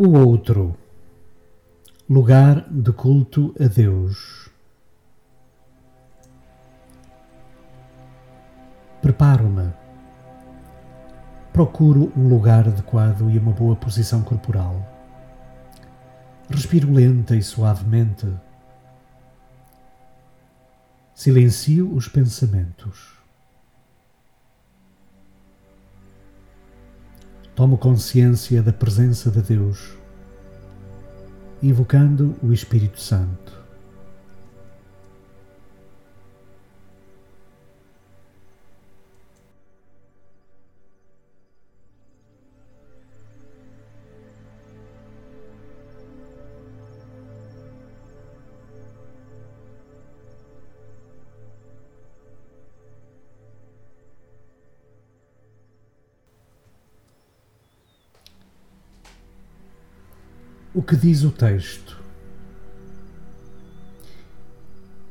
O outro, lugar de culto a Deus. Preparo-me. Procuro um lugar adequado e uma boa posição corporal. Respiro lenta e suavemente. Silencio os pensamentos. Tomo consciência da presença de Deus, invocando o Espírito Santo. O que diz o texto?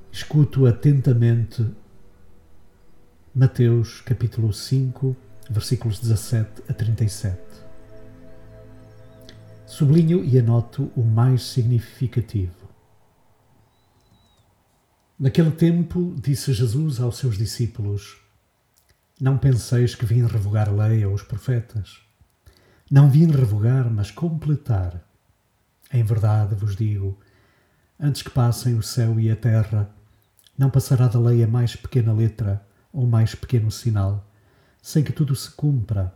Escuto atentamente Mateus capítulo 5, versículos 17 a 37. Sublinho e anoto o mais significativo. Naquele tempo, disse Jesus aos seus discípulos: Não penseis que vim revogar a lei ou os profetas. Não vim revogar, mas completar. Em verdade vos digo: antes que passem o céu e a terra, não passará da lei a mais pequena letra ou mais pequeno sinal, sem que tudo se cumpra.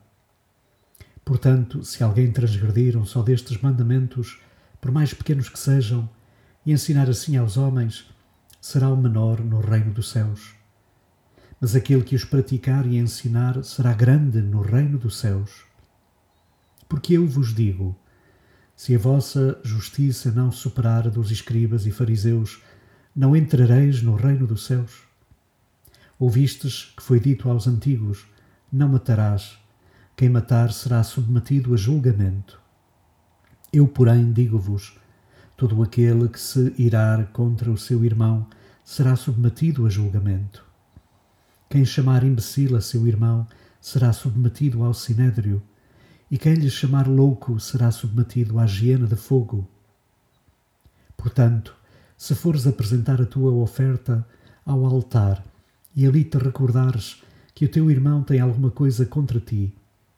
Portanto, se alguém transgredir um só destes mandamentos, por mais pequenos que sejam, e ensinar assim aos homens, será o menor no reino dos céus. Mas aquele que os praticar e ensinar será grande no reino dos céus. Porque eu vos digo: se a vossa justiça não superar dos escribas e fariseus, não entrareis no reino dos céus. Ouvistes que foi dito aos antigos: Não matarás. Quem matar será submetido a julgamento. Eu, porém, digo-vos: todo aquele que se irar contra o seu irmão será submetido a julgamento. Quem chamar imbecil a seu irmão será submetido ao sinédrio e quem lhe chamar louco será submetido à hiena de fogo. Portanto, se fores apresentar a tua oferta ao altar e ali te recordares que o teu irmão tem alguma coisa contra ti,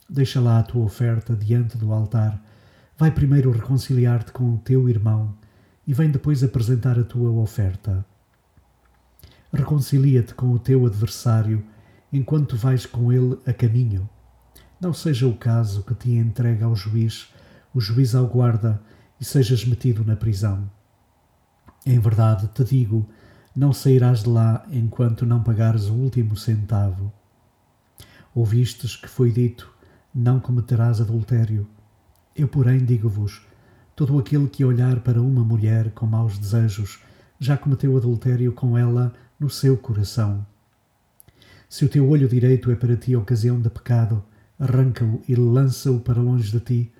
deixa lá a tua oferta diante do altar, vai primeiro reconciliar-te com o teu irmão e vem depois apresentar a tua oferta. Reconcilia-te com o teu adversário enquanto vais com ele a caminho não seja o caso que te entregue ao juiz, o juiz ao guarda e sejas metido na prisão. Em verdade te digo, não sairás de lá enquanto não pagares o último centavo. Ouvistes que foi dito: Não cometerás adultério. Eu, porém, digo-vos: todo aquele que olhar para uma mulher com maus desejos já cometeu adultério com ela no seu coração. Se o teu olho direito é para ti ocasião de pecado, arranca-o e lança-o para longe de ti,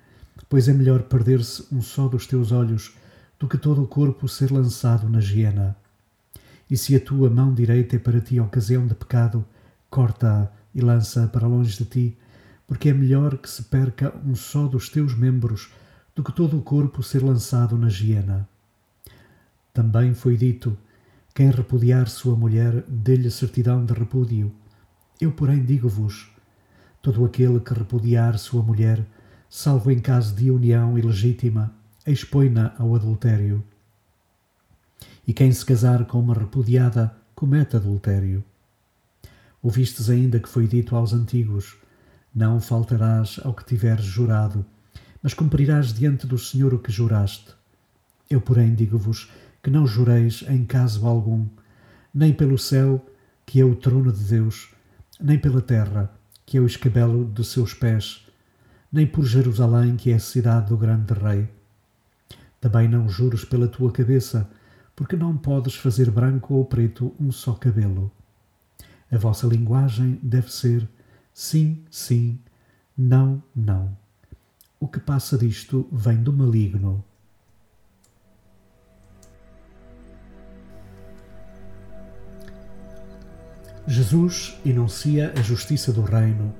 pois é melhor perder-se um só dos teus olhos do que todo o corpo ser lançado na hiena. E se a tua mão direita é para ti ocasião de pecado, corta-a e lança-a para longe de ti, porque é melhor que se perca um só dos teus membros do que todo o corpo ser lançado na hiena. Também foi dito: quem repudiar sua mulher, dê-lhe certidão de repúdio. Eu, porém, digo-vos: Todo aquele que repudiar sua mulher, salvo em caso de união ilegítima, expõe-na ao adultério. E quem se casar com uma repudiada, comete adultério. Ouvistes ainda que foi dito aos antigos: Não faltarás ao que tiveres jurado, mas cumprirás diante do Senhor o que juraste. Eu, porém, digo-vos que não jureis em caso algum, nem pelo céu, que é o trono de Deus, nem pela terra, que é o escabelo de seus pés, nem por Jerusalém, que é a cidade do grande rei. Também não juros pela tua cabeça, porque não podes fazer branco ou preto um só cabelo. A vossa linguagem deve ser sim, sim, não, não. O que passa disto vem do maligno. Jesus enuncia a justiça do reino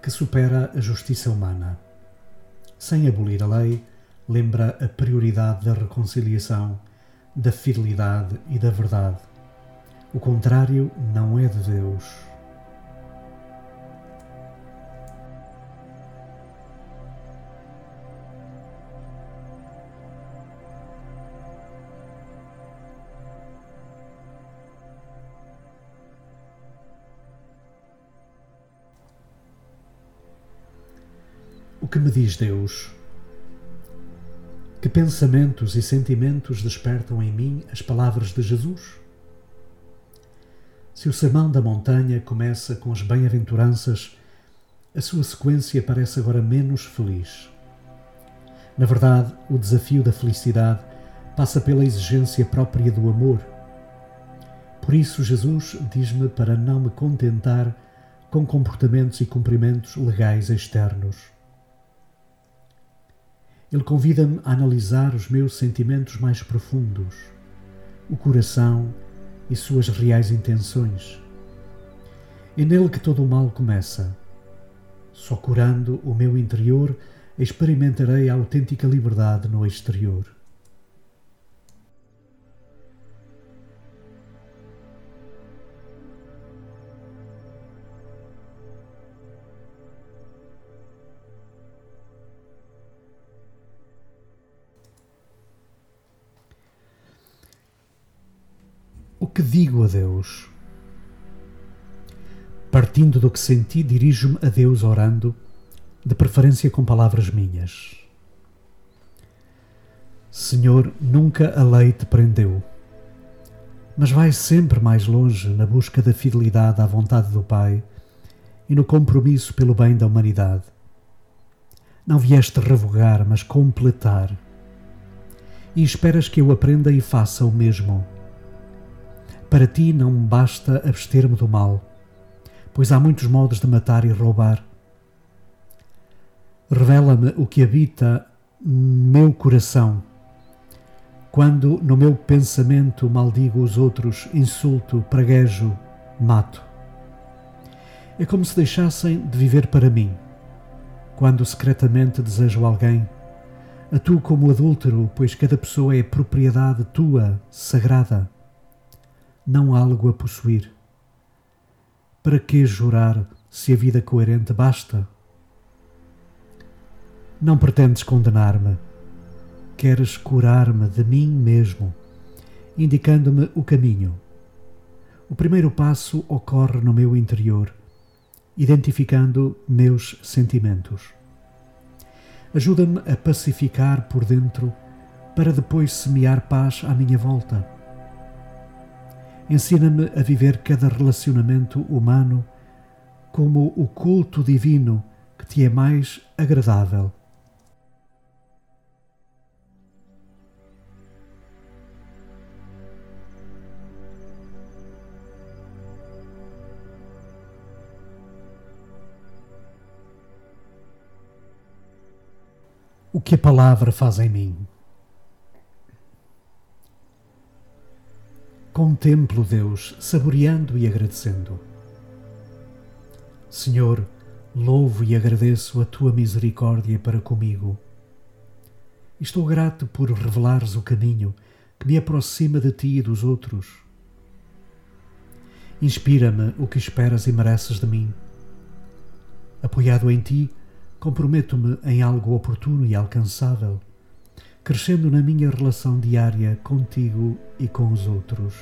que supera a justiça humana. sem abolir a lei, lembra a prioridade da reconciliação, da fidelidade e da verdade. O contrário não é de Deus. Que me diz Deus? Que pensamentos e sentimentos despertam em mim as palavras de Jesus? Se o sermão da montanha começa com as bem-aventuranças, a sua sequência parece agora menos feliz. Na verdade, o desafio da felicidade passa pela exigência própria do amor. Por isso, Jesus diz-me para não me contentar com comportamentos e cumprimentos legais externos. Ele convida-me a analisar os meus sentimentos mais profundos, o coração e suas reais intenções. É nele que todo o mal começa. Só curando o meu interior experimentarei a autêntica liberdade no exterior. Que digo a Deus? Partindo do que senti, dirijo-me a Deus orando, de preferência com palavras minhas. Senhor, nunca a lei te prendeu, mas vais sempre mais longe na busca da fidelidade à vontade do Pai e no compromisso pelo bem da humanidade. Não vieste revogar, mas completar. E esperas que eu aprenda e faça o mesmo para ti não basta abster-me do mal, pois há muitos modos de matar e roubar. Revela-me o que habita meu coração. Quando no meu pensamento maldigo os outros, insulto, praguejo, mato. É como se deixassem de viver para mim. Quando secretamente desejo alguém, atuo como adúltero, pois cada pessoa é propriedade tua, sagrada não algo a possuir. Para que jurar se a vida coerente basta? Não pretendes condenar-me, queres curar-me de mim mesmo, indicando-me o caminho. O primeiro passo ocorre no meu interior, identificando meus sentimentos. Ajuda-me a pacificar por dentro para depois semear paz à minha volta Ensina-me a viver cada relacionamento humano como o culto divino que te é mais agradável. O que a palavra faz em mim. Contemplo Deus, saboreando e agradecendo. Senhor, louvo e agradeço a tua misericórdia para comigo. Estou grato por revelares o caminho que me aproxima de ti e dos outros. Inspira-me o que esperas e mereces de mim. Apoiado em ti, comprometo-me em algo oportuno e alcançável crescendo na minha relação diária contigo e com os outros.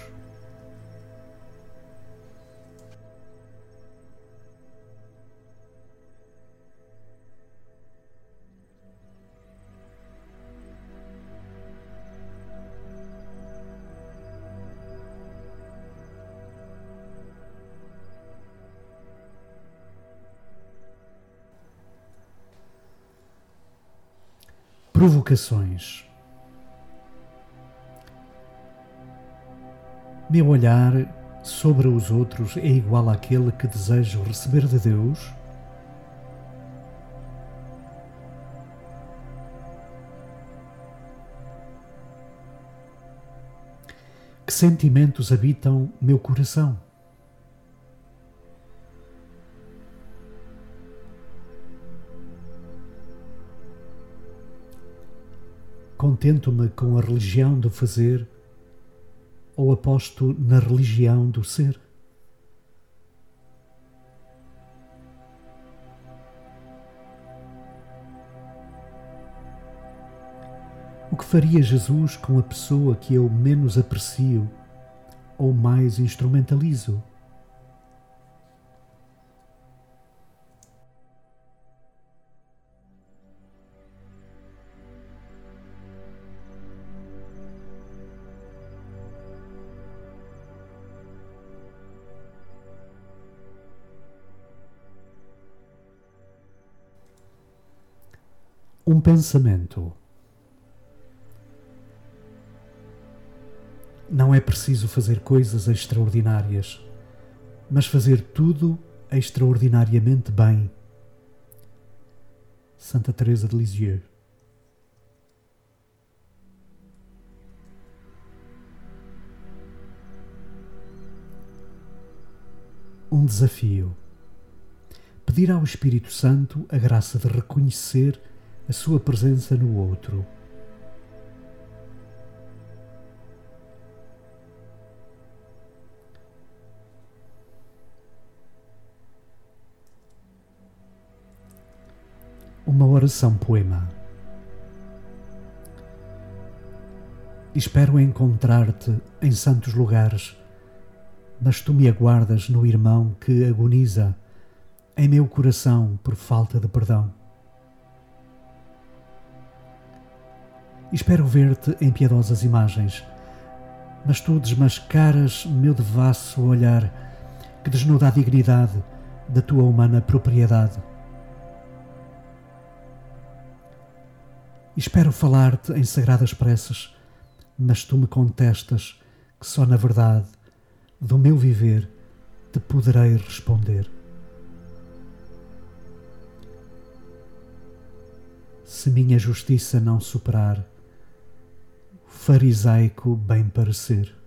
Provocações. Meu olhar sobre os outros é igual àquele que desejo receber de Deus? Que sentimentos habitam meu coração? Contento-me com a religião do fazer ou aposto na religião do ser? O que faria Jesus com a pessoa que eu menos aprecio ou mais instrumentalizo? Um pensamento. Não é preciso fazer coisas extraordinárias, mas fazer tudo extraordinariamente bem. Santa Teresa de Lisieux. Um desafio. Pedir ao Espírito Santo a graça de reconhecer a sua presença no outro uma oração poema. Espero encontrar-te em santos lugares, mas tu me aguardas no irmão que agoniza em meu coração por falta de perdão. Espero ver-te em piedosas imagens, mas tu desmascaras meu devasso olhar que desnuda a dignidade da tua humana propriedade. Espero falar-te em sagradas preces, mas tu me contestas que só na verdade do meu viver te poderei responder. Se minha justiça não superar farisaico bem parecer.